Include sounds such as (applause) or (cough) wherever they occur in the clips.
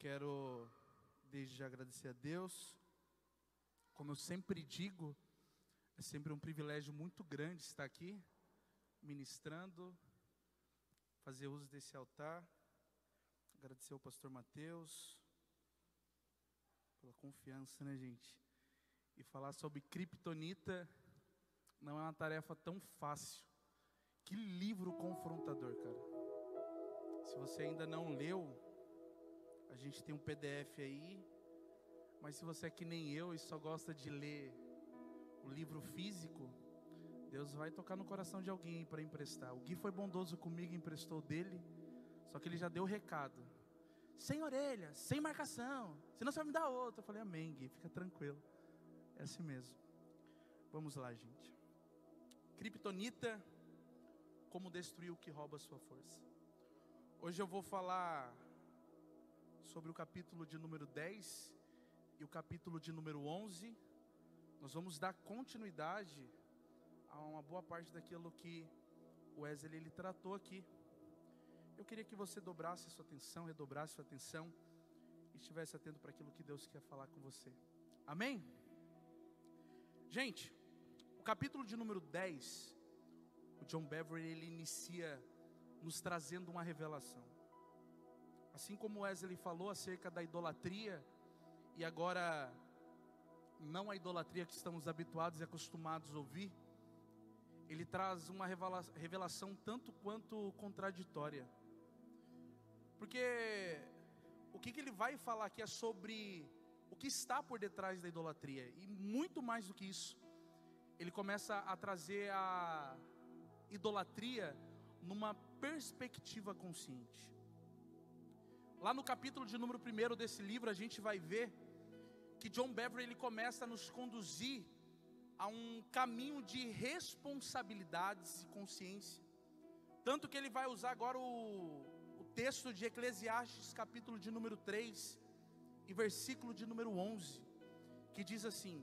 Quero desde já agradecer a Deus. Como eu sempre digo, é sempre um privilégio muito grande estar aqui, ministrando, fazer uso desse altar. Agradecer ao pastor Mateus pela confiança, né, gente? E falar sobre criptonita não é uma tarefa tão fácil. Que livro confrontador, cara. Se você ainda não leu, a gente tem um PDF aí. Mas se você é que nem eu e só gosta de ler o livro físico, Deus vai tocar no coração de alguém para emprestar. O Gui foi bondoso comigo, emprestou dele, só que ele já deu o recado. Sem orelha, sem marcação, senão você vai me dar outro. Eu falei, amém, Gui, fica tranquilo. É assim mesmo. Vamos lá, gente. Kryptonita, como destruir o que rouba a sua força. Hoje eu vou falar sobre o capítulo de número 10 e o capítulo de número 11. Nós vamos dar continuidade a uma boa parte daquilo que o Wesley ele tratou aqui. Eu queria que você dobrasse sua atenção, redobrasse sua atenção e estivesse atento para aquilo que Deus quer falar com você. Amém? Gente, o capítulo de número 10, o John Beverly ele inicia nos trazendo uma revelação. Assim como Wesley falou acerca da idolatria, e agora não a idolatria que estamos habituados e acostumados a ouvir, ele traz uma revelação tanto quanto contraditória. Porque o que, que ele vai falar aqui é sobre o que está por detrás da idolatria, e muito mais do que isso ele começa a trazer a idolatria numa perspectiva consciente. Lá no capítulo de número 1 desse livro, a gente vai ver que John Beverly ele começa a nos conduzir a um caminho de responsabilidades e consciência. Tanto que ele vai usar agora o, o texto de Eclesiastes, capítulo de número 3, e versículo de número 11, que diz assim: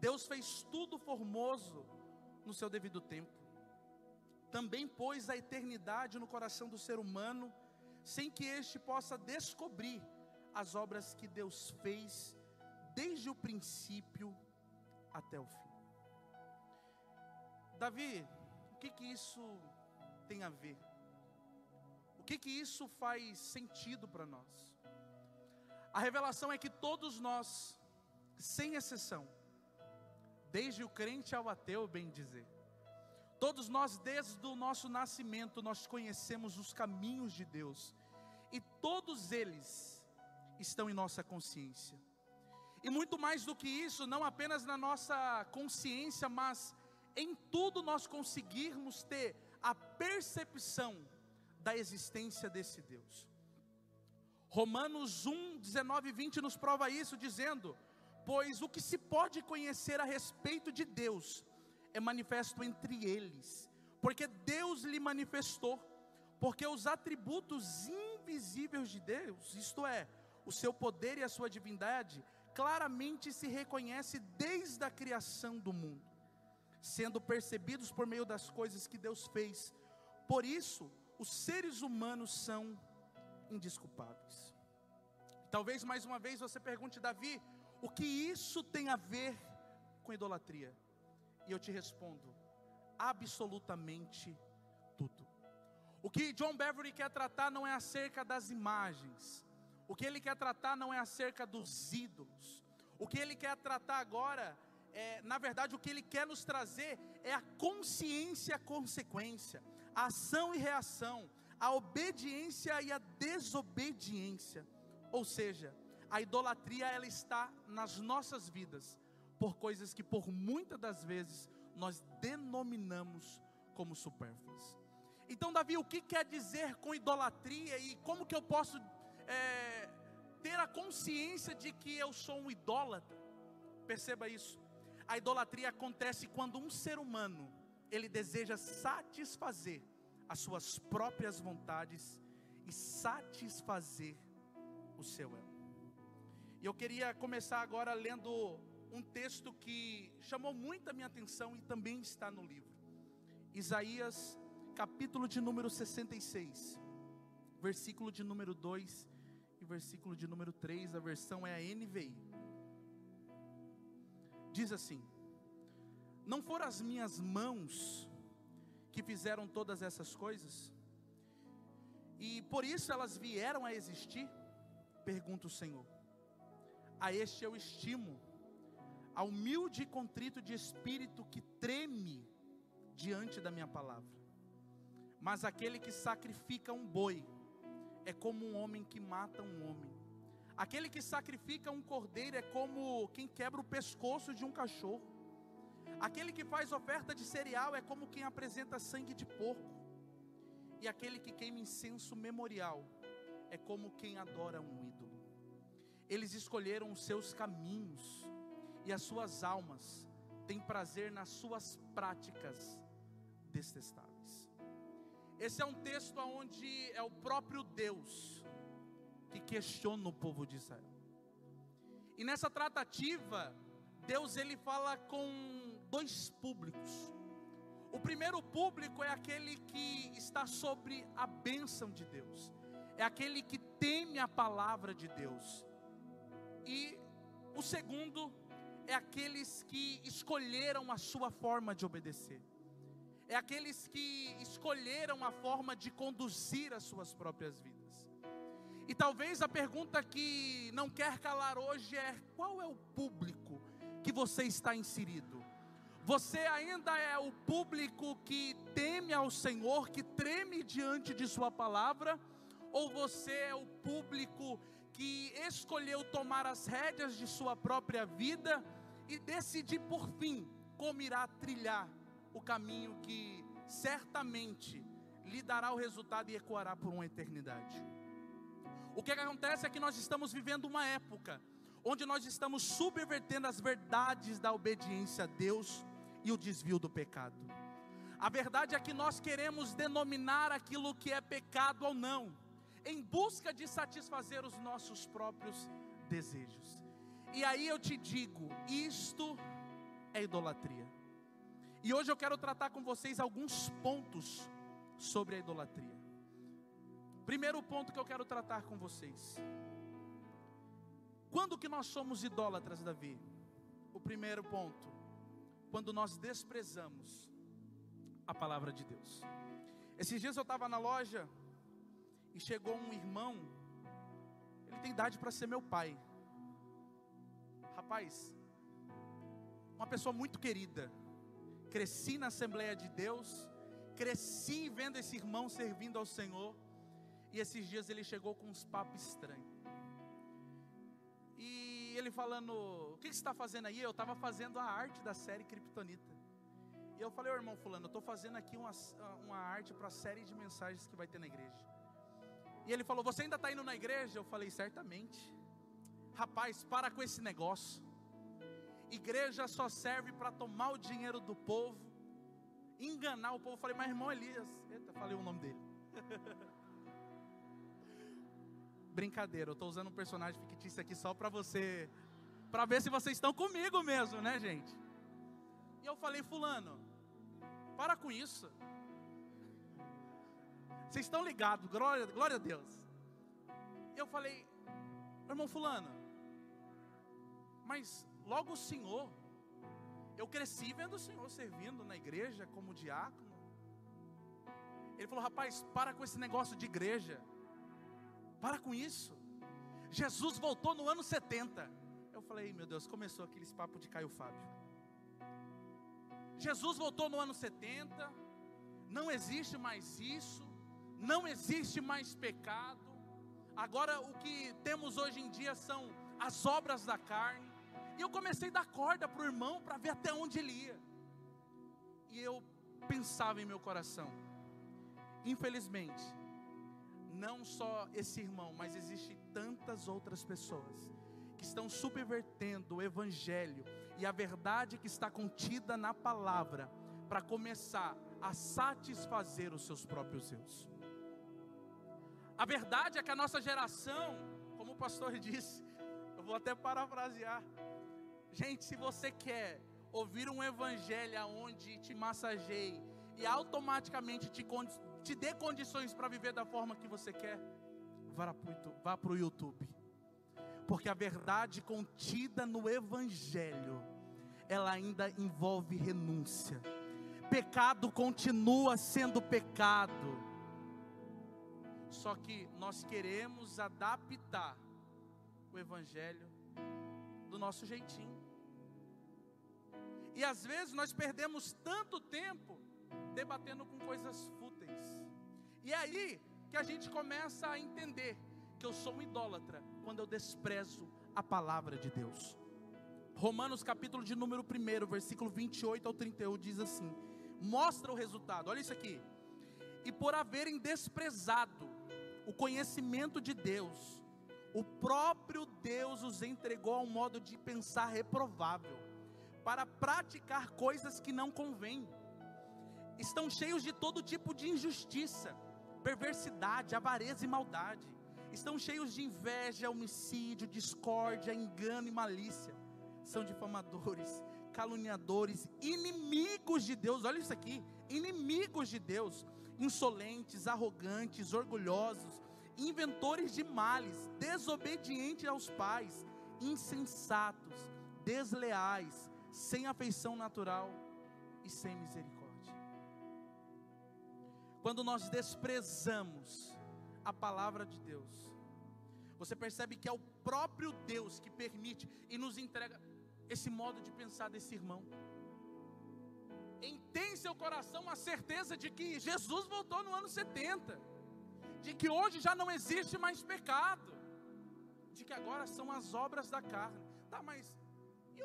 Deus fez tudo formoso no seu devido tempo. Também pôs a eternidade no coração do ser humano, sem que este possa descobrir as obras que Deus fez desde o princípio até o fim. Davi, o que que isso tem a ver? O que que isso faz sentido para nós? A revelação é que todos nós, sem exceção, desde o crente ao ateu, bem dizer. Todos nós, desde o nosso nascimento, nós conhecemos os caminhos de Deus, e todos eles estão em nossa consciência. E muito mais do que isso, não apenas na nossa consciência, mas em tudo nós conseguirmos ter a percepção da existência desse Deus. Romanos 1, 19 e 20 nos prova isso, dizendo: Pois o que se pode conhecer a respeito de Deus é manifesto entre eles, porque Deus lhe manifestou, porque os atributos invisíveis de Deus, isto é, o seu poder e a sua divindade, claramente se reconhece desde a criação do mundo, sendo percebidos por meio das coisas que Deus fez. Por isso, os seres humanos são indisculpáveis. Talvez mais uma vez você pergunte, Davi, o que isso tem a ver com idolatria? E eu te respondo: absolutamente tudo. O que John Beverly quer tratar não é acerca das imagens, o que ele quer tratar não é acerca dos ídolos, o que ele quer tratar agora é, na verdade, o que ele quer nos trazer é a consciência a consequência, a ação e reação, a obediência e a desobediência. Ou seja, a idolatria ela está nas nossas vidas por coisas que por muitas das vezes nós denominamos como supérfluas. Então, Davi, o que quer dizer com idolatria e como que eu posso é, ter a consciência de que eu sou um idólatra? Perceba isso. A idolatria acontece quando um ser humano ele deseja satisfazer as suas próprias vontades e satisfazer o seu ego. E eu queria começar agora lendo um texto que chamou muito a minha atenção e também está no livro. Isaías, capítulo de número 66, versículo de número 2 e versículo de número 3, a versão é a NVI. Diz assim: Não foram as minhas mãos que fizeram todas essas coisas? E por isso elas vieram a existir? Pergunta o Senhor. A este eu estimo, ao humilde e contrito de espírito que treme diante da minha palavra. Mas aquele que sacrifica um boi é como um homem que mata um homem. Aquele que sacrifica um cordeiro é como quem quebra o pescoço de um cachorro. Aquele que faz oferta de cereal é como quem apresenta sangue de porco. E aquele que queima incenso memorial é como quem adora um ídolo. Eles escolheram os seus caminhos e as suas almas têm prazer nas suas práticas detestáveis. Esse é um texto onde é o próprio Deus que questiona o povo de Israel. E nessa tratativa, Deus ele fala com dois públicos. O primeiro público é aquele que está sobre a bênção de Deus, é aquele que teme a palavra de Deus. E o segundo é aqueles que escolheram a sua forma de obedecer, é aqueles que escolheram a forma de conduzir as suas próprias vidas. E talvez a pergunta que não quer calar hoje é: qual é o público que você está inserido? Você ainda é o público que teme ao Senhor, que treme diante de Sua palavra? Ou você é o público que escolheu tomar as rédeas de sua própria vida e decidir por fim como irá trilhar o caminho que certamente lhe dará o resultado e ecoará por uma eternidade? O que acontece é que nós estamos vivendo uma época onde nós estamos subvertendo as verdades da obediência a Deus e o desvio do pecado. A verdade é que nós queremos denominar aquilo que é pecado ou não, em busca de satisfazer os nossos próprios desejos. E aí eu te digo, isto é idolatria. E hoje eu quero tratar com vocês alguns pontos sobre a idolatria. Primeiro ponto que eu quero tratar com vocês. Quando que nós somos idólatras, Davi? O primeiro ponto, quando nós desprezamos a palavra de Deus. Esses dias eu estava na loja e chegou um irmão, ele tem idade para ser meu pai. Rapaz, uma pessoa muito querida. Cresci na Assembleia de Deus, cresci vendo esse irmão servindo ao Senhor. E esses dias ele chegou com uns papos estranhos. E ele falando: O que, você está fazendo aí? Eu estava fazendo a arte da série Kryptonita. E eu falei: Ô irmão Fulano, eu estou fazendo aqui uma, uma arte para a série de mensagens que vai ter na igreja. E ele falou: Você ainda está indo na igreja? Eu falei: Certamente. Rapaz, para com esse negócio. Igreja só serve para tomar o dinheiro do povo, enganar o povo. Falei: Mas irmão Elias, eita, falei o nome dele. (laughs) Brincadeira, eu estou usando um personagem fictício aqui só para você, para ver se vocês estão comigo mesmo, né, gente? E eu falei, Fulano, para com isso. Vocês estão ligados, glória, glória a Deus. Eu falei, irmão Fulano, mas logo o Senhor, eu cresci vendo o Senhor servindo na igreja como diácono. Ele falou, rapaz, para com esse negócio de igreja. Para com isso. Jesus voltou no ano 70. Eu falei, meu Deus, começou aqueles papos de Caio Fábio. Jesus voltou no ano 70. Não existe mais isso. Não existe mais pecado. Agora o que temos hoje em dia são as obras da carne. E eu comecei a dar corda para o irmão para ver até onde ele ia. E eu pensava em meu coração. Infelizmente, não só esse irmão, mas existem tantas outras pessoas que estão subvertendo o evangelho e a verdade que está contida na palavra para começar a satisfazer os seus próprios eus. A verdade é que a nossa geração, como o pastor (laughs) disse, eu vou até parafrasear. Gente, se você quer ouvir um evangelho onde te massageie e automaticamente te te dê condições para viver da forma que você quer, vá para o YouTube. Porque a verdade contida no Evangelho, ela ainda envolve renúncia. Pecado continua sendo pecado. Só que nós queremos adaptar o Evangelho do nosso jeitinho. E às vezes nós perdemos tanto tempo debatendo com coisas fúteis. E é aí que a gente começa a entender que eu sou um idólatra quando eu desprezo a palavra de Deus. Romanos capítulo de número 1, versículo 28 ao 31 diz assim: Mostra o resultado. Olha isso aqui. E por haverem desprezado o conhecimento de Deus, o próprio Deus os entregou a um modo de pensar reprovável, para praticar coisas que não convêm. Estão cheios de todo tipo de injustiça, perversidade, avareza e maldade. Estão cheios de inveja, homicídio, discórdia, engano e malícia. São difamadores, caluniadores, inimigos de Deus. Olha isso aqui: inimigos de Deus, insolentes, arrogantes, orgulhosos, inventores de males, desobedientes aos pais, insensatos, desleais, sem afeição natural e sem misericórdia. Quando nós desprezamos a palavra de Deus, você percebe que é o próprio Deus que permite e nos entrega esse modo de pensar desse irmão. Em seu coração a certeza de que Jesus voltou no ano 70, de que hoje já não existe mais pecado, de que agora são as obras da carne. Tá, mas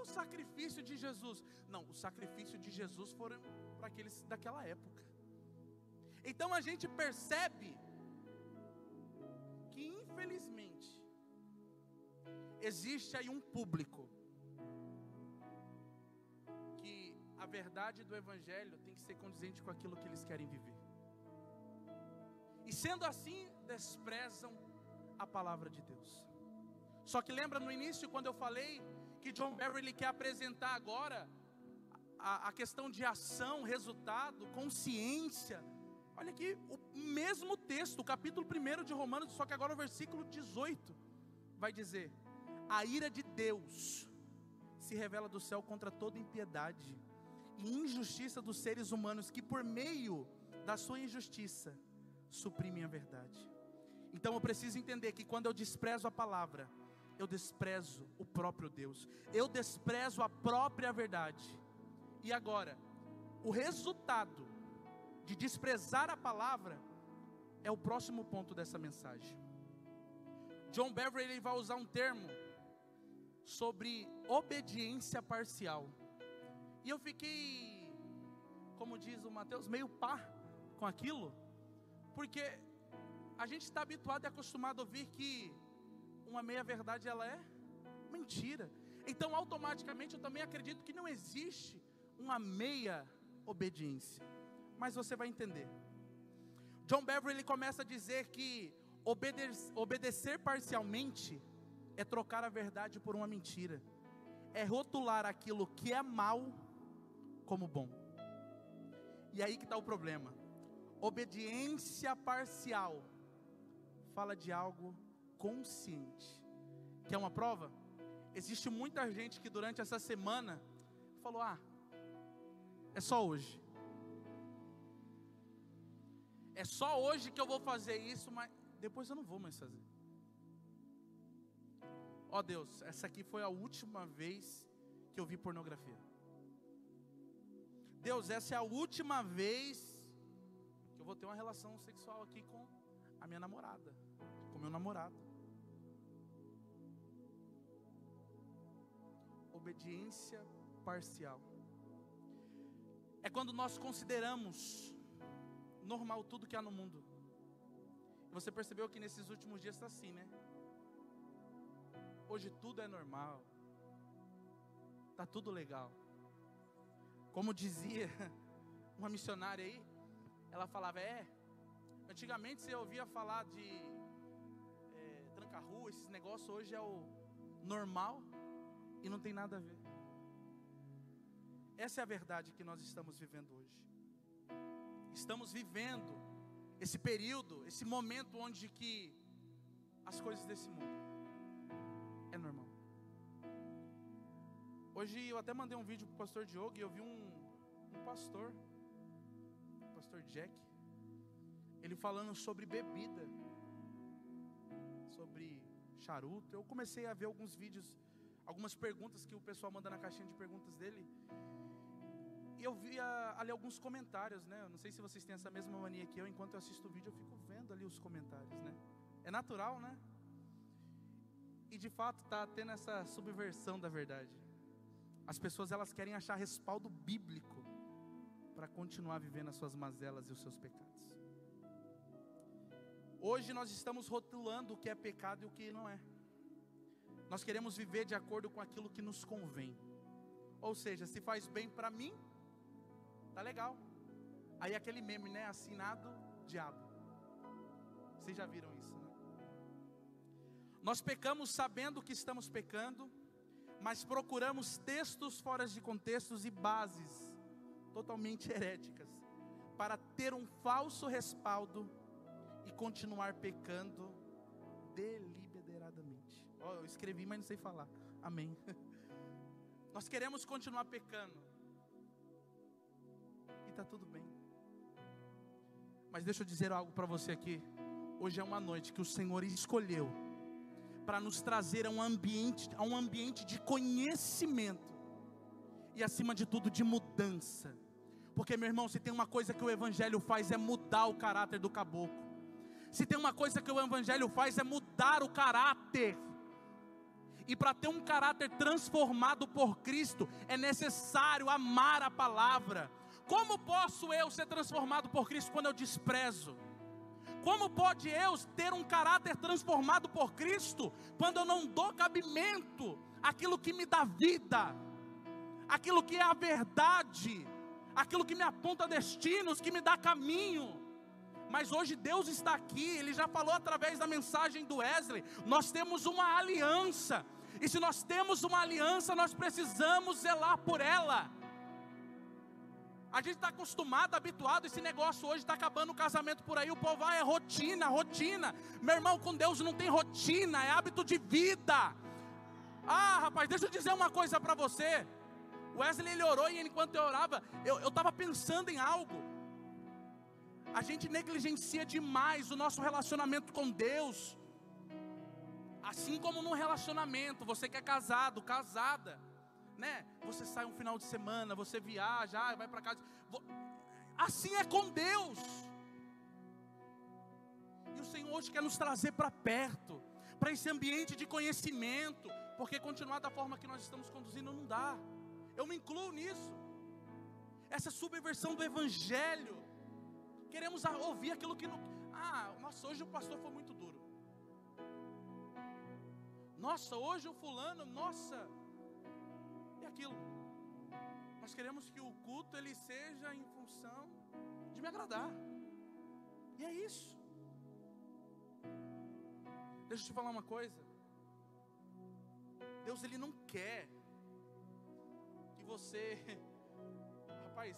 o sacrifício de Jesus? Não, o sacrifício de Jesus foram para aqueles daquela época. Então a gente percebe que infelizmente existe aí um público que a verdade do evangelho tem que ser condizente com aquilo que eles querem viver. E sendo assim, desprezam a palavra de Deus. Só que lembra no início quando eu falei que John Beverly quer apresentar agora a, a questão de ação, resultado, consciência, Olha aqui, o mesmo texto, o capítulo 1 de Romanos, só que agora o versículo 18 vai dizer: A ira de Deus se revela do céu contra toda impiedade e injustiça dos seres humanos que por meio da sua injustiça suprimem a verdade. Então eu preciso entender que quando eu desprezo a palavra, eu desprezo o próprio Deus, eu desprezo a própria verdade. E agora, o resultado de desprezar a palavra, é o próximo ponto dessa mensagem. John Beverly ele vai usar um termo sobre obediência parcial. E eu fiquei, como diz o Mateus, meio pá com aquilo, porque a gente está habituado e acostumado a ouvir que uma meia verdade ela é mentira. Então, automaticamente, eu também acredito que não existe uma meia obediência mas você vai entender. John Beverly começa a dizer que obedecer, obedecer parcialmente é trocar a verdade por uma mentira, é rotular aquilo que é mal como bom. E aí que está o problema. Obediência parcial fala de algo consciente. Quer uma prova? Existe muita gente que durante essa semana falou: Ah, é só hoje. É só hoje que eu vou fazer isso, mas depois eu não vou mais fazer. Ó oh Deus, essa aqui foi a última vez que eu vi pornografia. Deus, essa é a última vez que eu vou ter uma relação sexual aqui com a minha namorada, com meu namorado. Obediência parcial. É quando nós consideramos normal tudo que há no mundo. Você percebeu que nesses últimos dias está assim, né? Hoje tudo é normal. Tá tudo legal. Como dizia (laughs) uma missionária aí, ela falava: é. Antigamente você ouvia falar de é, tranca-rua, esses negócios, hoje é o normal e não tem nada a ver. Essa é a verdade que nós estamos vivendo hoje estamos vivendo esse período, esse momento onde que as coisas desse mundo. É normal. Hoje eu até mandei um vídeo para o pastor Diogo e eu vi um, um pastor, o pastor Jack, ele falando sobre bebida, sobre charuto. Eu comecei a ver alguns vídeos, algumas perguntas que o pessoal manda na caixinha de perguntas dele. E eu vi ali alguns comentários, né? Eu não sei se vocês têm essa mesma mania que eu, enquanto eu assisto o vídeo, eu fico vendo ali os comentários, né? É natural, né? E de fato está tendo essa subversão da verdade. As pessoas elas querem achar respaldo bíblico para continuar vivendo as suas mazelas e os seus pecados. Hoje nós estamos rotulando o que é pecado e o que não é. Nós queremos viver de acordo com aquilo que nos convém. Ou seja, se faz bem para mim, Tá legal. Aí aquele meme, né? Assinado diabo. Vocês já viram isso, né? Nós pecamos sabendo que estamos pecando, mas procuramos textos fora de contextos e bases totalmente (laughs) heréticas para ter um falso respaldo e continuar pecando deliberadamente. Eu escrevi, mas não sei falar. Amém. (laughs) Nós queremos continuar pecando está tudo bem. Mas deixa eu dizer algo para você aqui. Hoje é uma noite que o Senhor escolheu para nos trazer a um ambiente, a um ambiente de conhecimento e acima de tudo de mudança. Porque meu irmão, se tem uma coisa que o evangelho faz é mudar o caráter do caboclo. Se tem uma coisa que o evangelho faz é mudar o caráter. E para ter um caráter transformado por Cristo, é necessário amar a palavra, como posso eu ser transformado por Cristo quando eu desprezo? Como pode eu ter um caráter transformado por Cristo quando eu não dou cabimento àquilo que me dá vida, aquilo que é a verdade, aquilo que me aponta destinos, que me dá caminho? Mas hoje Deus está aqui, Ele já falou através da mensagem do Wesley: nós temos uma aliança, e se nós temos uma aliança, nós precisamos zelar por ela. A gente está acostumado, habituado, esse negócio hoje está acabando o casamento por aí, o povo vai, ah, é rotina, rotina. Meu irmão, com Deus não tem rotina, é hábito de vida. Ah, rapaz, deixa eu dizer uma coisa para você. Wesley ele orou e enquanto eu orava, eu estava pensando em algo. A gente negligencia demais o nosso relacionamento com Deus. Assim como no relacionamento, você que é casado, casada né? Você sai um final de semana, você viaja, vai para casa. Assim é com Deus. E o Senhor hoje quer nos trazer para perto, para esse ambiente de conhecimento, porque continuar da forma que nós estamos conduzindo não dá. Eu me incluo nisso. Essa subversão do evangelho. Queremos ouvir aquilo que não. Ah, nossa, hoje o pastor foi muito. Nossa, hoje o fulano, nossa, aquilo. Nós queremos que o culto ele seja em função de me agradar. E é isso. Deixa eu te falar uma coisa. Deus ele não quer que você (laughs) Rapaz,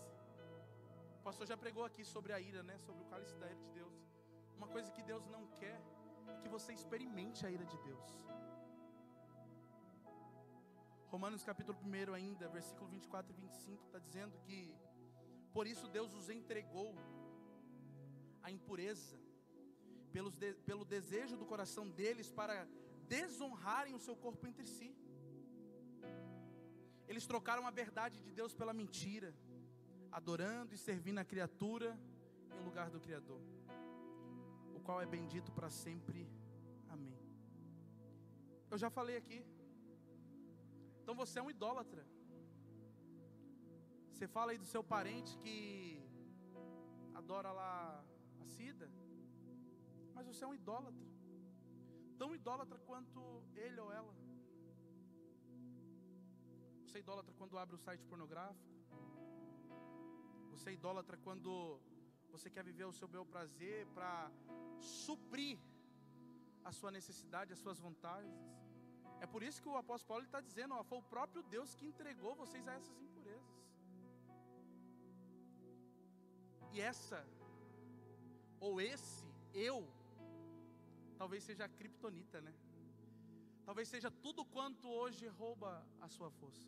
o pastor já pregou aqui sobre a ira, né? Sobre o cálice da ira de Deus. Uma coisa que Deus não quer é que você experimente a ira de Deus. Romanos capítulo 1 ainda, versículo 24 e 25, está dizendo que por isso Deus os entregou a impureza, pelos de, pelo desejo do coração deles para desonrarem o seu corpo entre si. Eles trocaram a verdade de Deus pela mentira, adorando e servindo a criatura em lugar do Criador, o qual é bendito para sempre. Amém. Eu já falei aqui, então você é um idólatra. Você fala aí do seu parente que adora lá a Cida, mas você é um idólatra. Tão idólatra quanto ele ou ela. Você é idólatra quando abre o site pornográfico. Você é idólatra quando você quer viver o seu bel prazer para suprir a sua necessidade, as suas vontades. É por isso que o apóstolo Paulo está dizendo: ó, foi o próprio Deus que entregou vocês a essas impurezas. E essa, ou esse eu, talvez seja a criptonita, né? Talvez seja tudo quanto hoje rouba a sua força.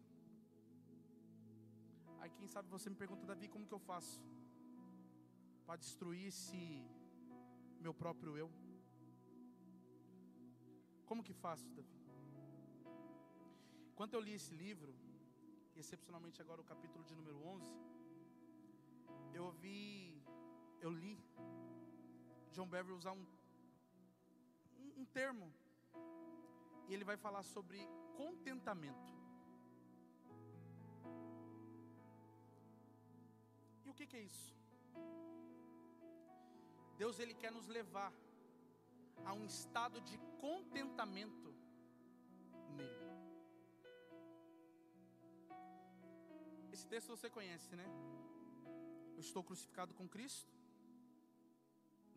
Aí quem sabe você me pergunta, Davi, como que eu faço para destruir esse meu próprio eu? Como que faço, Davi? Quando eu li esse livro, excepcionalmente agora o capítulo de número 11, eu ouvi, eu li John Beverly usar um, um, um termo, e ele vai falar sobre contentamento. E o que, que é isso? Deus ele quer nos levar a um estado de contentamento Esse texto você conhece, né? Eu estou crucificado com Cristo.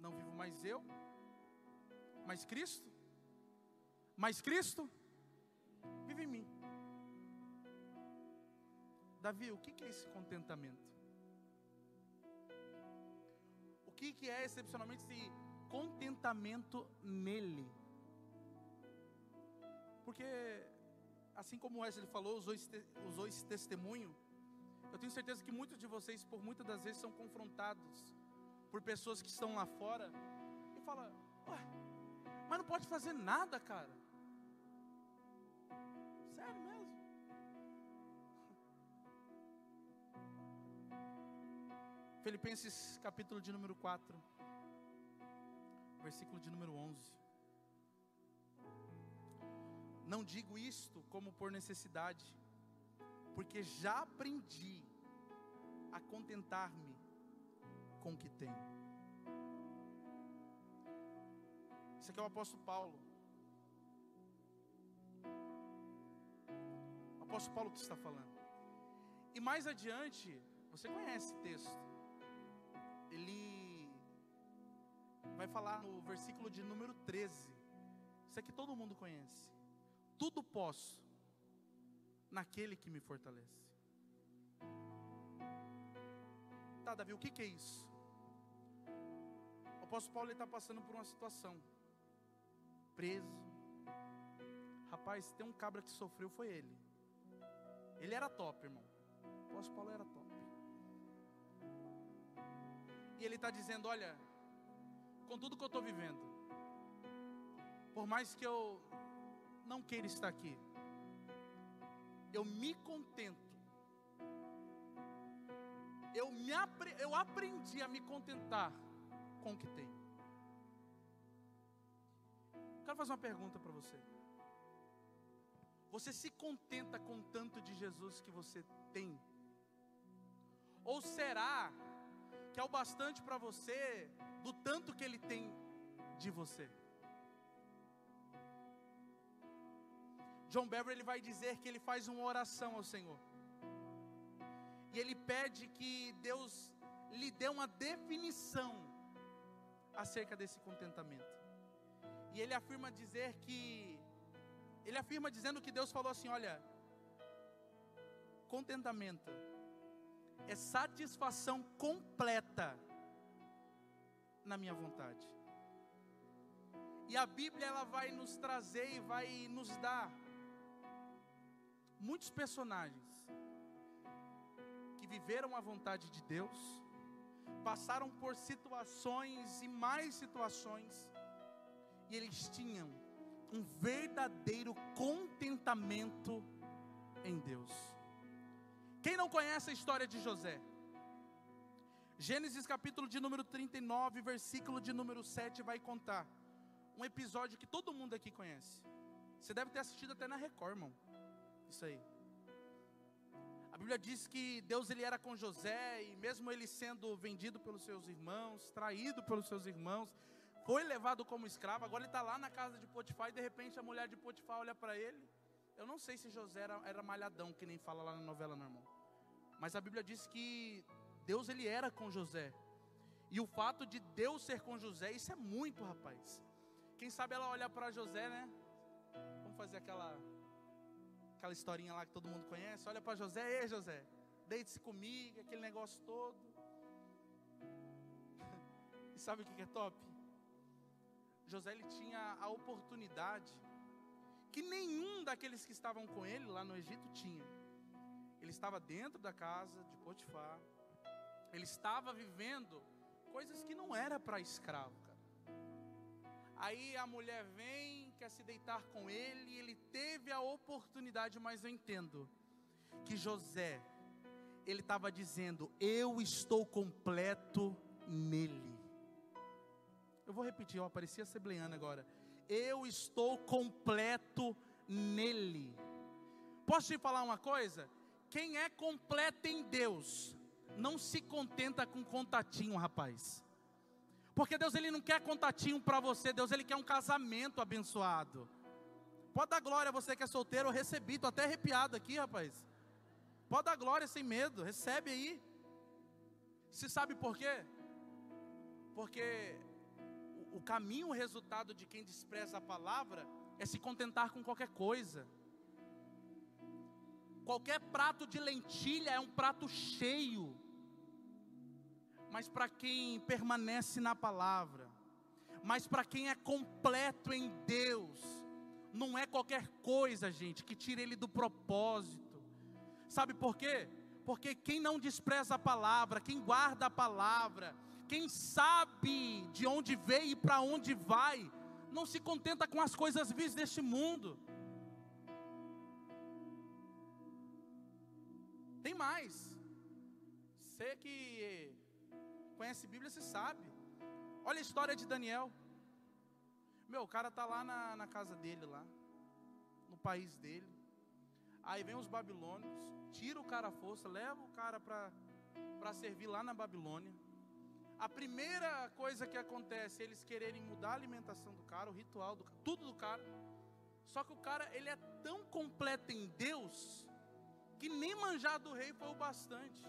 Não vivo mais eu, mas Cristo. Mas Cristo vive em mim. Davi, o que é esse contentamento? O que é excepcionalmente esse contentamento nele? Porque, assim como Wesley falou, usou esse, usou esse testemunho eu tenho certeza que muitos de vocês, por muitas das vezes, são confrontados por pessoas que estão lá fora e falam: Ué, mas não pode fazer nada, cara. Sério mesmo? (laughs) Filipenses capítulo de número 4, versículo de número 11. Não digo isto como por necessidade, porque já aprendi a contentar-me com o que tenho. Isso aqui é o apóstolo Paulo. O apóstolo Paulo que está falando. E mais adiante, você conhece esse texto. Ele vai falar no versículo de número 13. Isso aqui todo mundo conhece. Tudo posso naquele que me fortalece. Tá, Davi, o que, que é isso? O apóstolo Paulo está passando por uma situação. Preso. Rapaz, tem um cabra que sofreu, foi ele. Ele era top, irmão. O apóstolo Paulo era top. E ele está dizendo: Olha, com tudo que eu estou vivendo, por mais que eu não queira estar aqui, eu me contento. Eu, me eu aprendi a me contentar com o que tenho. Quero fazer uma pergunta para você. Você se contenta com tanto de Jesus que você tem? Ou será que é o bastante para você do tanto que Ele tem de você? John Beverly ele vai dizer que ele faz uma oração ao Senhor. E ele pede que Deus lhe dê uma definição acerca desse contentamento. E ele afirma dizer que ele afirma dizendo que Deus falou assim, olha, contentamento é satisfação completa na minha vontade. E a Bíblia ela vai nos trazer e vai nos dar muitos personagens que viveram a vontade de Deus, passaram por situações e mais situações, e eles tinham um verdadeiro contentamento em Deus. Quem não conhece a história de José? Gênesis capítulo de número 39, versículo de número 7 vai contar um episódio que todo mundo aqui conhece. Você deve ter assistido até na Record, irmão. Isso aí. A Bíblia diz que Deus ele era com José e mesmo ele sendo vendido pelos seus irmãos, traído pelos seus irmãos, foi levado como escravo. Agora ele está lá na casa de Potifar e de repente a mulher de Potifar olha para ele. Eu não sei se José era, era malhadão, que nem fala lá na novela normal. Mas a Bíblia diz que Deus ele era com José. E o fato de Deus ser com José, isso é muito, rapaz. Quem sabe ela olha para José, né? Vamos fazer aquela aquela historinha lá que todo mundo conhece. Olha para José, ei José, deite-se comigo, aquele negócio todo. (laughs) e sabe o que é top? José ele tinha a oportunidade que nenhum daqueles que estavam com ele lá no Egito tinha. Ele estava dentro da casa de Potifar. Ele estava vivendo coisas que não era para escravo, cara. Aí a mulher vem, quer se deitar com ele, ele teve a oportunidade, mas eu entendo que José ele estava dizendo: Eu estou completo nele. Eu vou repetir, apareci assembleando agora. Eu estou completo nele. Posso te falar uma coisa? Quem é completo em Deus, não se contenta com contatinho, rapaz. Porque Deus ele não quer contatinho para você, Deus ele quer um casamento abençoado. Pode dar glória a você que é solteiro, eu recebi, tô até arrepiado aqui, rapaz. Pode dar glória sem medo, recebe aí. Você sabe por quê? Porque o caminho, o resultado de quem despreza a palavra é se contentar com qualquer coisa. Qualquer prato de lentilha é um prato cheio. Mas para quem permanece na palavra, mas para quem é completo em Deus, não é qualquer coisa, gente, que tire ele do propósito. Sabe por quê? Porque quem não despreza a palavra, quem guarda a palavra, quem sabe de onde veio e para onde vai, não se contenta com as coisas vis deste mundo. Tem mais. Você que conhece Bíblia, você sabe. Olha a história de Daniel. Meu, o cara tá lá na, na casa dele, lá, no país dele. Aí vem os babilônios, tira o cara a força, leva o cara para servir lá na Babilônia a primeira coisa que acontece é eles quererem mudar a alimentação do cara, o ritual do tudo do cara. Só que o cara, ele é tão completo em Deus, que nem manjar do rei foi o bastante.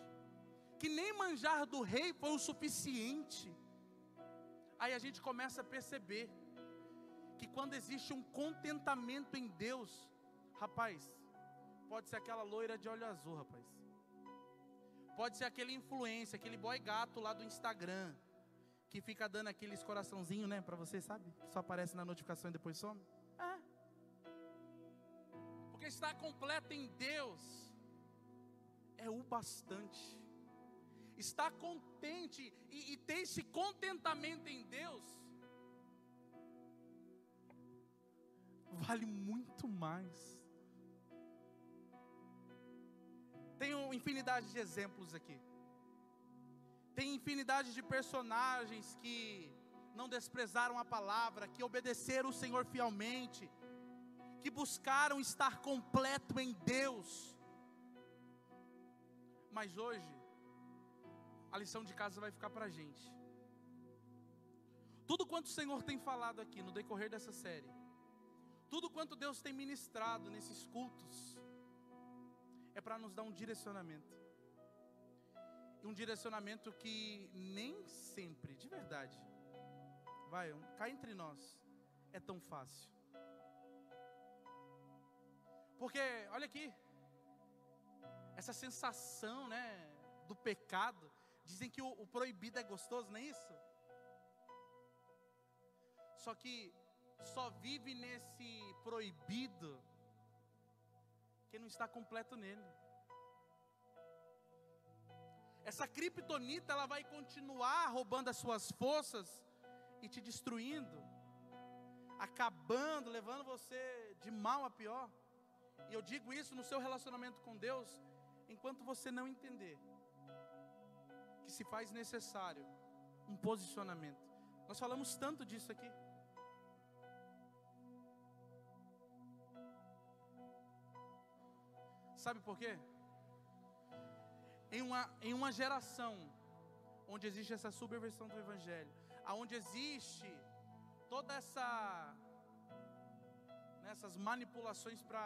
Que nem manjar do rei foi o suficiente. Aí a gente começa a perceber que quando existe um contentamento em Deus, rapaz, pode ser aquela loira de olho azul, rapaz. Pode ser aquele influência, aquele boy gato lá do Instagram, que fica dando aqueles coraçãozinho, né, para você, sabe? Só aparece na notificação e depois some. É. Porque estar completo em Deus é o bastante. Estar contente e, e ter esse contentamento em Deus vale muito mais Tenho infinidade de exemplos aqui. Tem infinidade de personagens que não desprezaram a palavra, que obedeceram o Senhor fielmente, que buscaram estar completo em Deus. Mas hoje, a lição de casa vai ficar para a gente. Tudo quanto o Senhor tem falado aqui no decorrer dessa série, tudo quanto Deus tem ministrado nesses cultos, é para nos dar um direcionamento. E um direcionamento que nem sempre, de verdade, vai, cá entre nós, é tão fácil. Porque, olha aqui, essa sensação, né, do pecado, dizem que o, o proibido é gostoso, não é isso? Só que só vive nesse proibido quem não está completo nele. Essa criptonita ela vai continuar roubando as suas forças e te destruindo, acabando, levando você de mal a pior. E eu digo isso no seu relacionamento com Deus, enquanto você não entender que se faz necessário um posicionamento. Nós falamos tanto disso aqui. Sabe por quê? Em uma, em uma geração onde existe essa subversão do Evangelho, aonde existe toda essa nessas manipulações para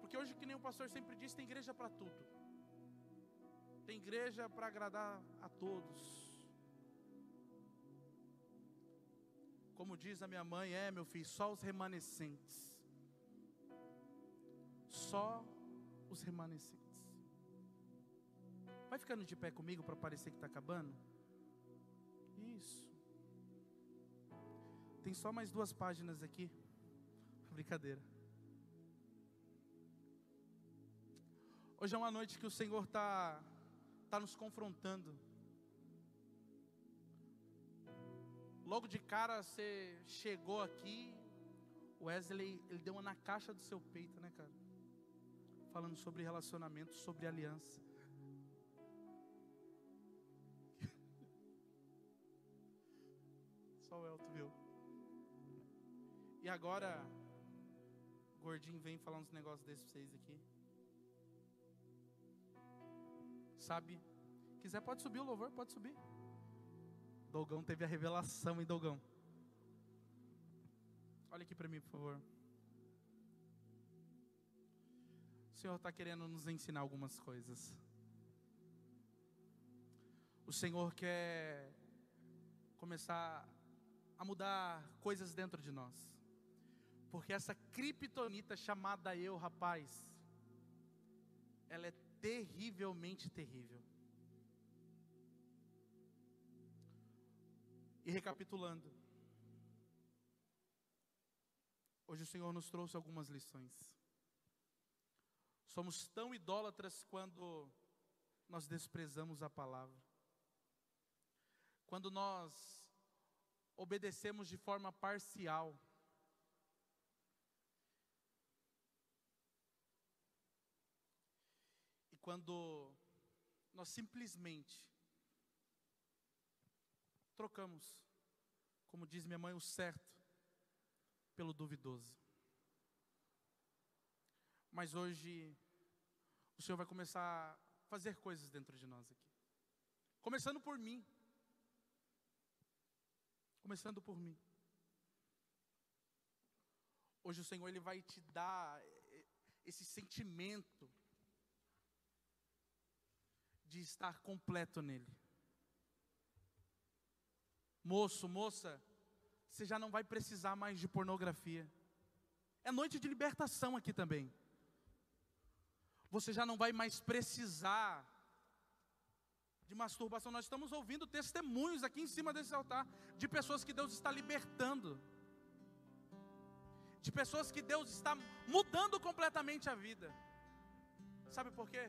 porque hoje que nem o pastor sempre diz tem igreja para tudo tem igreja para agradar a todos como diz a minha mãe é meu filho só os remanescentes só os remanescentes. Vai ficando de pé comigo para parecer que está acabando? Isso. Tem só mais duas páginas aqui. (laughs) Brincadeira. Hoje é uma noite que o Senhor está tá nos confrontando. Logo de cara você chegou aqui, Wesley, ele deu uma na caixa do seu peito, né, cara? Falando sobre relacionamento, sobre aliança. (laughs) Só o Elton viu. E agora, Gordinho vem falar uns negócios desses pra vocês aqui. Sabe? Quiser pode subir o louvor, pode subir. Dogão teve a revelação em Dogão. Olha aqui para mim, por favor. O Senhor está querendo nos ensinar algumas coisas. O Senhor quer começar a mudar coisas dentro de nós. Porque essa criptonita chamada eu, rapaz, ela é terrivelmente terrível. E recapitulando, hoje o Senhor nos trouxe algumas lições. Somos tão idólatras quando nós desprezamos a palavra, quando nós obedecemos de forma parcial. Quando nós simplesmente trocamos, como diz minha mãe, o certo pelo duvidoso. Mas hoje o Senhor vai começar a fazer coisas dentro de nós aqui. Começando por mim. Começando por mim. Hoje o Senhor ele vai te dar esse sentimento de estar completo nele. Moço, moça, você já não vai precisar mais de pornografia. É noite de libertação aqui também. Você já não vai mais precisar de masturbação. Nós estamos ouvindo testemunhos aqui em cima desse altar de pessoas que Deus está libertando. De pessoas que Deus está mudando completamente a vida. Sabe por quê?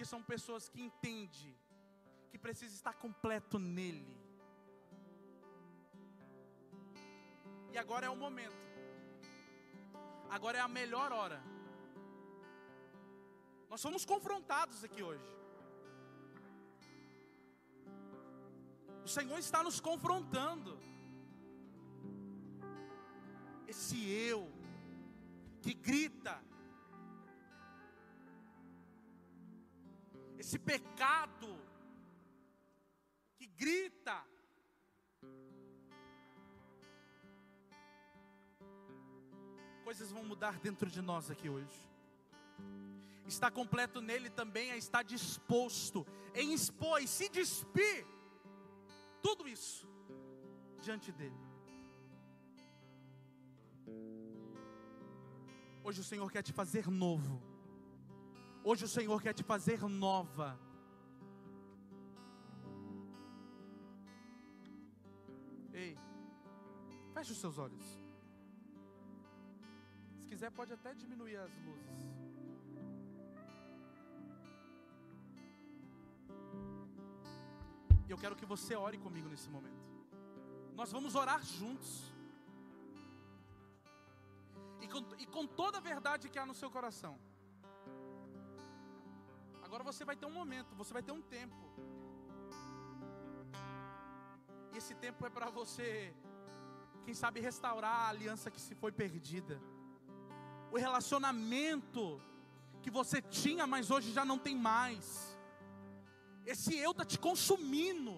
Porque são pessoas que entendem que precisa estar completo nele. E agora é o momento. Agora é a melhor hora. Nós somos confrontados aqui hoje. O Senhor está nos confrontando. Esse eu que grita, esse pecado que grita, coisas vão mudar dentro de nós aqui hoje. Está completo nele também é estar disposto em expor e se despir tudo isso diante dele. Hoje o Senhor quer te fazer novo. Hoje o Senhor quer te fazer nova. Ei, feche os seus olhos quiser, pode até diminuir as luzes. E eu quero que você ore comigo nesse momento. Nós vamos orar juntos. E com, e com toda a verdade que há no seu coração. Agora você vai ter um momento, você vai ter um tempo. E esse tempo é para você, quem sabe, restaurar a aliança que se foi perdida o relacionamento que você tinha, mas hoje já não tem mais. Esse eu está te consumindo,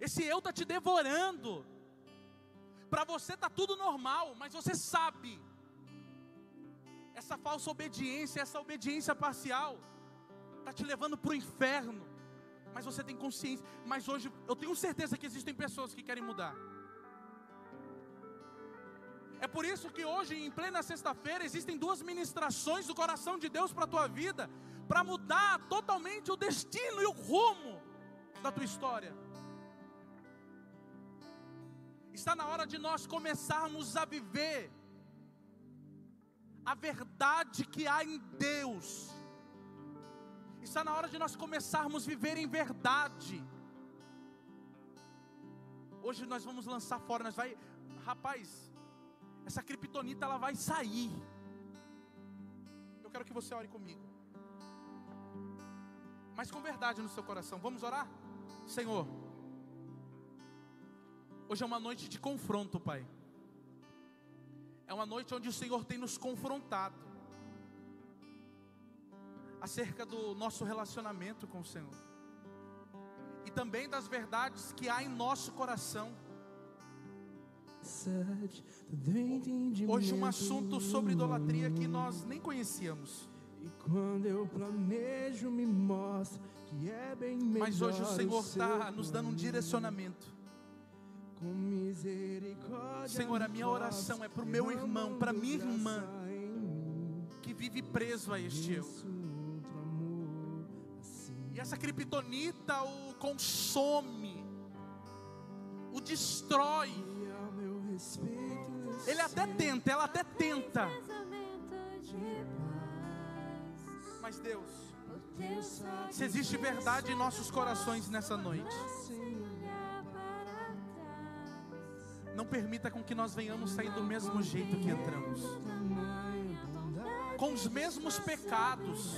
esse eu está te devorando. Para você está tudo normal, mas você sabe, essa falsa obediência, essa obediência parcial, está te levando para o inferno. Mas você tem consciência. Mas hoje eu tenho certeza que existem pessoas que querem mudar. É por isso que hoje, em plena sexta-feira, existem duas ministrações do coração de Deus para a tua vida, para mudar totalmente o destino e o rumo da tua história. Está na hora de nós começarmos a viver a verdade que há em Deus. Está na hora de nós começarmos a viver em verdade. Hoje nós vamos lançar fora, nós vai, rapaz, essa criptonita ela vai sair. Eu quero que você ore comigo. Mas com verdade no seu coração. Vamos orar? Senhor, hoje é uma noite de confronto, Pai. É uma noite onde o Senhor tem nos confrontado acerca do nosso relacionamento com o Senhor e também das verdades que há em nosso coração. Hoje um assunto sobre idolatria que nós nem conhecíamos. E quando eu planejo me mostra que é bem melhor Mas hoje o Senhor está nos dando um direcionamento. Com misericórdia Senhor, a minha oração é para o meu irmão, para minha irmã que vive preso a este eu. E essa criptonita o consome, o destrói. Ele até tenta, ela até tenta. Mas Deus, se existe verdade em nossos corações nessa noite, não permita com que nós venhamos sair do mesmo jeito que entramos, com os mesmos pecados,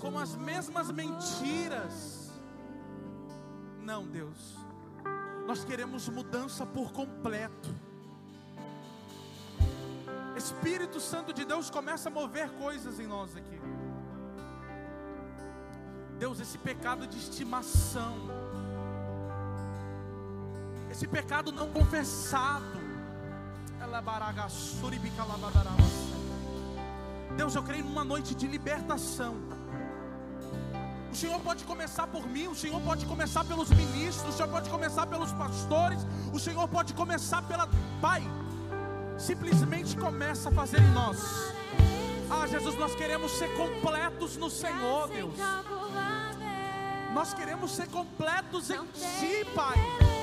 com as mesmas mentiras. Não, Deus, nós queremos mudança por completo. Espírito Santo de Deus começa a mover coisas em nós aqui. Deus, esse pecado de estimação, esse pecado não confessado, Deus, eu creio numa noite de libertação. O Senhor pode começar por mim, o Senhor pode começar pelos ministros, o Senhor pode começar pelos pastores, o Senhor pode começar pela Pai. Simplesmente começa a fazer em nós. Ah, Jesus, nós queremos ser completos no Senhor, Deus. Nós queremos ser completos em Ti, Pai.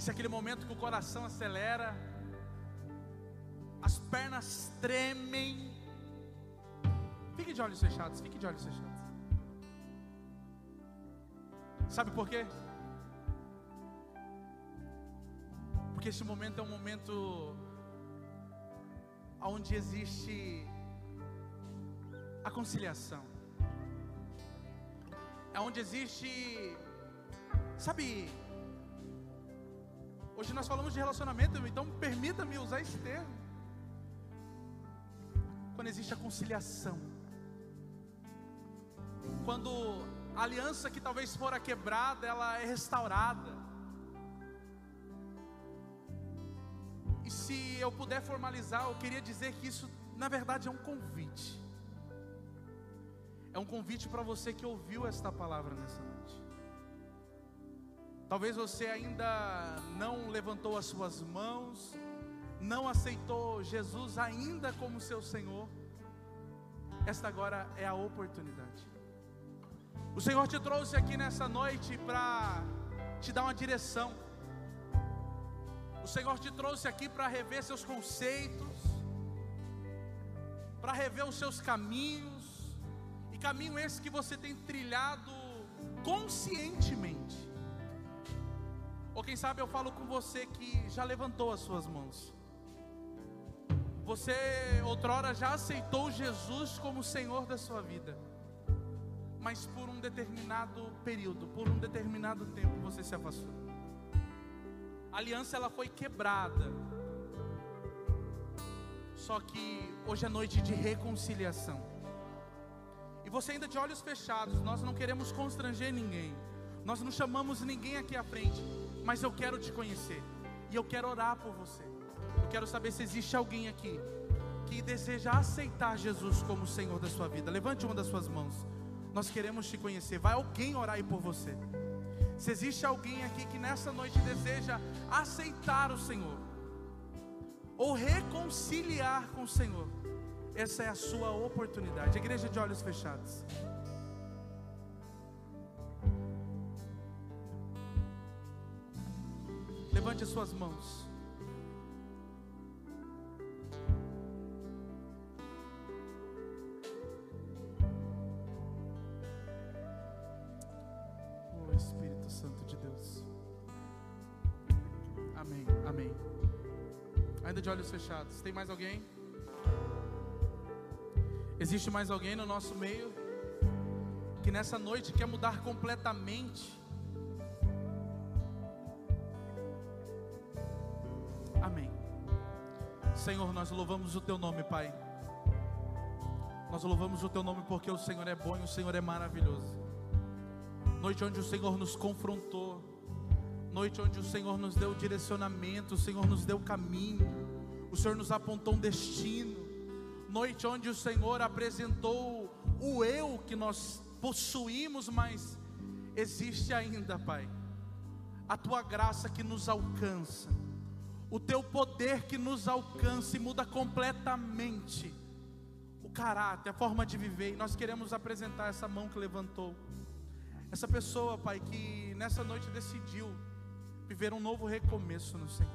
Esse é aquele momento que o coração acelera, as pernas tremem. Fique de olhos fechados, fique de olhos fechados. Sabe por quê? Porque esse momento é um momento onde existe a conciliação. É onde existe, sabe? Hoje nós falamos de relacionamento, então permita-me usar esse termo. Quando existe a conciliação. Quando a aliança que talvez fora quebrada, ela é restaurada. E se eu puder formalizar, eu queria dizer que isso, na verdade, é um convite. É um convite para você que ouviu esta palavra nessa noite. Talvez você ainda não levantou as suas mãos, não aceitou Jesus ainda como seu Senhor. Esta agora é a oportunidade. O Senhor te trouxe aqui nessa noite para te dar uma direção. O Senhor te trouxe aqui para rever seus conceitos, para rever os seus caminhos, e caminho esse que você tem trilhado conscientemente. Ou quem sabe eu falo com você que já levantou as suas mãos. Você outrora já aceitou Jesus como Senhor da sua vida mas por um determinado período, por um determinado tempo você se afastou. A aliança ela foi quebrada. Só que hoje é noite de reconciliação. E você ainda de olhos fechados, nós não queremos constranger ninguém. Nós não chamamos ninguém aqui à frente, mas eu quero te conhecer. E eu quero orar por você. Eu quero saber se existe alguém aqui que deseja aceitar Jesus como Senhor da sua vida. Levante uma das suas mãos. Nós queremos te conhecer. Vai alguém orar aí por você. Se existe alguém aqui que nessa noite deseja aceitar o Senhor, ou reconciliar com o Senhor, essa é a sua oportunidade. Igreja de olhos fechados. Levante as suas mãos. Oh Espírito Santo de Deus. Amém, amém. Ainda de olhos fechados. Tem mais alguém? Existe mais alguém no nosso meio que nessa noite quer mudar completamente? Senhor, nós louvamos o teu nome, Pai. Nós louvamos o teu nome porque o Senhor é bom e o Senhor é maravilhoso. Noite onde o Senhor nos confrontou, noite onde o Senhor nos deu direcionamento, o Senhor nos deu caminho, o Senhor nos apontou um destino. Noite onde o Senhor apresentou o eu que nós possuímos, mas existe ainda, Pai, a tua graça que nos alcança, o teu poder que nos alcança e muda completamente o caráter, a forma de viver. E nós queremos apresentar essa mão que levantou. Essa pessoa, Pai, que nessa noite decidiu viver um novo recomeço no Senhor.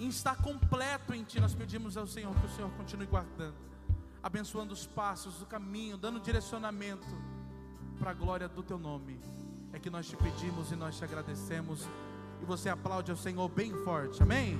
E está completo em Ti, nós pedimos ao Senhor que o Senhor continue guardando, abençoando os passos, o caminho, dando direcionamento para a glória do Teu nome. É que nós te pedimos e nós te agradecemos. E você aplaude ao Senhor bem forte, amém?